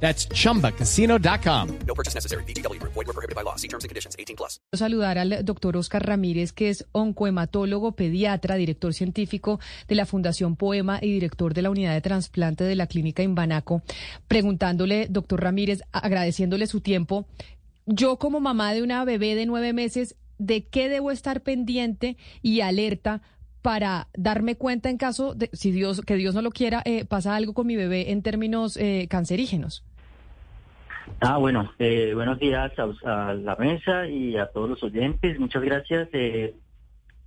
That's chumbacasino.com. No purchase necessary. BGW. Void were prohibited by law. See terms and conditions. 18 plus. saludar al doctor Oscar Ramírez, que es oncohematólogo, pediatra, director científico de la Fundación Poema y director de la unidad de trasplante de la clínica Imbanaco, preguntándole, doctor Ramírez, agradeciéndole su tiempo. Yo como mamá de una bebé de nueve meses, ¿de qué debo estar pendiente y alerta para darme cuenta en caso de, si Dios, que Dios no lo quiera, eh, pasa algo con mi bebé en términos eh, cancerígenos? Ah, bueno, eh, buenos días a, a la mesa y a todos los oyentes. Muchas gracias. Eh,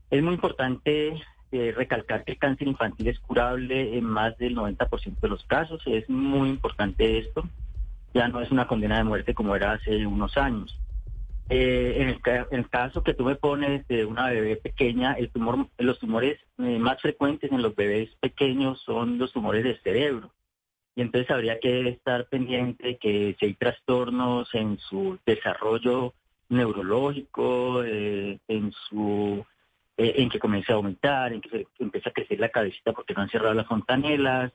es muy importante eh, recalcar que el cáncer infantil es curable en más del 90% de los casos. Es muy importante esto. Ya no es una condena de muerte como era hace unos años. Eh, en, el, caso que tú me pones de una bebé pequeña, el tumor, los tumores eh, más frecuentes en los bebés pequeños son los tumores del cerebro. Y entonces habría que estar pendiente que si hay trastornos en su desarrollo neurológico, eh, en su en que comience a aumentar, en que, se, empiece a crecer la cabecita porque no han cerrado las fontanelas,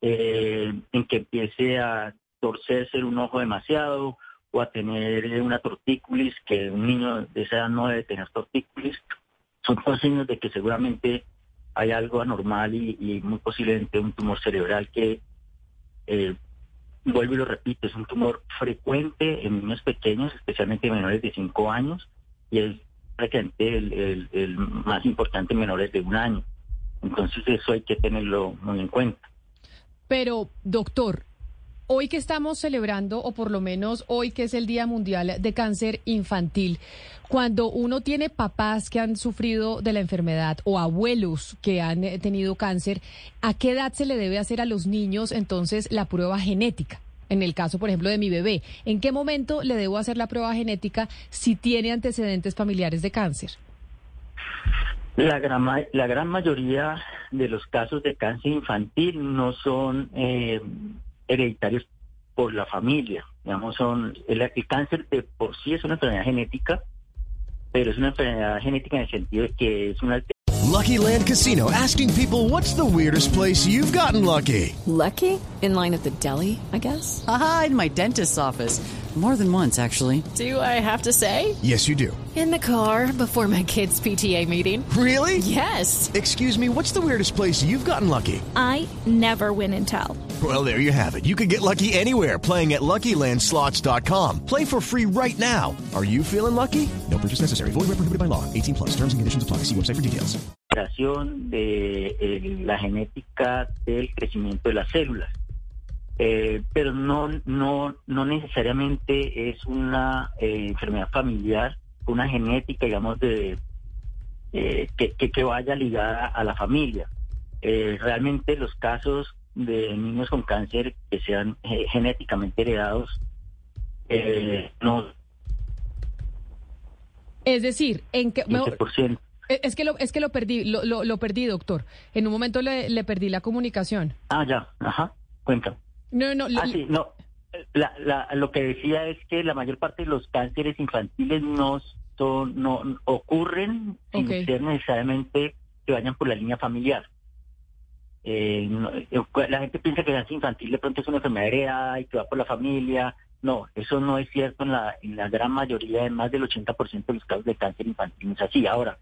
en que empiece a torcerse un ojo demasiado o a tener eh, una tortícolis, que un niño de esa edad no debe tener tortícolis. Son todos signos de que seguramente hay algo anormal y, y muy posiblemente un tumor cerebral que eh, vuelvo y lo repito, es un tumor frecuente en niños pequeños, especialmente menores de 5 años, y es frecuente el, más importante en menores de un año. Entonces eso hay que tenerlo muy en cuenta. Pero, doctor, hoy que estamos celebrando, o por lo menos hoy que es el Día Mundial de Cáncer Infantil, cuando uno tiene papás que han sufrido de la enfermedad o abuelos que han eh, tenido cáncer, ¿a qué edad se le debe hacer a los niños entonces la prueba genética? En el caso, por ejemplo, de mi bebé, ¿en qué momento le debo hacer la prueba genética si tiene antecedentes familiares de cáncer? La gran, la gran mayoría de los casos de cáncer infantil no son eh, hereditarios por la familia. Digamos, son el, el cáncer de por sí es una enfermedad genética, pero es una enfermedad genética en el sentido de que es una Lucky Land Casino asking people what's the weirdest place you've gotten lucky? Lucky? In line at the deli, I guess? Aha, in my dentist's office. More than once, actually. Do I have to say? Yes, you do. In the car before my kids' PTA meeting. Really? Yes. Excuse me, what's the weirdest place you've gotten lucky? I never win and tell. Well, there you have it. You can get lucky anywhere playing at LuckyLandSlots.com. Play for free right now. Are you feeling lucky? No purchase necessary. Void where prohibited by law. 18 plus. Terms and conditions apply. See website for details. de eh, la genética del crecimiento de las células. Eh, pero no, no, no necesariamente es una eh, enfermedad familiar, una genética, digamos, de que, que, vaya ligada a la familia. Realmente los casos de niños con cáncer que sean eh, genéticamente heredados eh, no Es decir, en qué... me- 15%. Es que lo, es que lo perdí, lo, lo, lo perdí, doctor. En un momento le, le perdí la comunicación. Ah, ya, ajá, cuenta. No, no, Ah, sí, no. La, la, lo que decía es que la mayor parte de los cánceres infantiles no son, no ocurren sin ser necesariamente que vayan por la línea familiar. Eh, eh, la gente piensa que el cáncer infantil de pronto es una enfermedad heredada y que va por la familia. No, eso no es cierto en la, la gran mayoría, en más del 80% de los casos de cáncer infantil no es así. Ahora,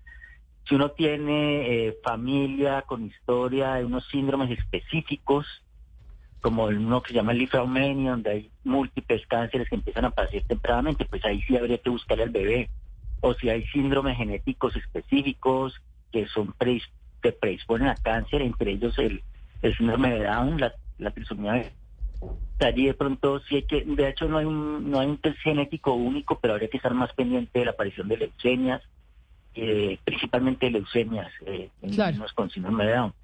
si uno tiene eh, familia con historia de unos síndromes específicos, como uno que se llama el lifeomania, donde hay múltiples cánceres que empiezan a aparecer tempranamente, pues ahí sí habría que buscarle al bebé. O si hay síndromes genéticos específicos que son predis- que predisponen a cáncer, entre ellos el, el síndrome de Down, la, la trisomía de allí de pronto sí hay que, de hecho no hay un, no hay un test genético único, pero habría que estar más pendiente de la aparición de leucemias, eh, principalmente leucemias eh, en niños con síndrome de Down.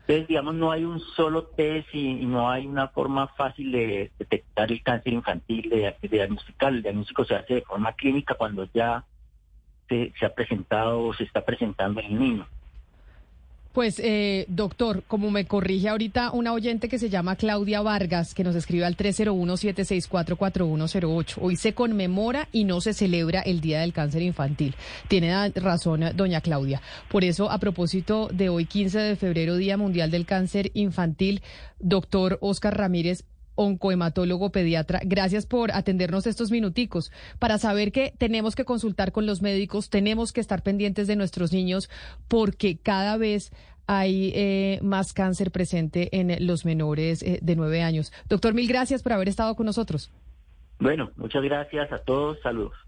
Entonces, digamos, no hay un solo test y, y no hay una forma fácil de detectar el cáncer infantil, de, de diagnosticar. El diagnóstico se hace de forma clínica cuando ya se, se ha presentado o se está presentando en el niño. Pues, eh, doctor, como me corrige ahorita una oyente que se llama Claudia Vargas, que nos escribe al 301-764-4108. Hoy se conmemora y no se celebra el Día del Cáncer Infantil. Tiene razón doña Claudia. Por eso, a propósito de hoy, 15 de febrero, Día Mundial del Cáncer Infantil, doctor Oscar Ramírez, oncohematólogo pediatra, gracias por atendernos estos minuticos para saber que tenemos que consultar con los médicos, tenemos que estar pendientes de nuestros niños porque cada vez hay eh, más cáncer presente en los menores eh, de nueve años. Doctor, mil gracias por haber estado con nosotros. Bueno, muchas gracias a todos. Saludos.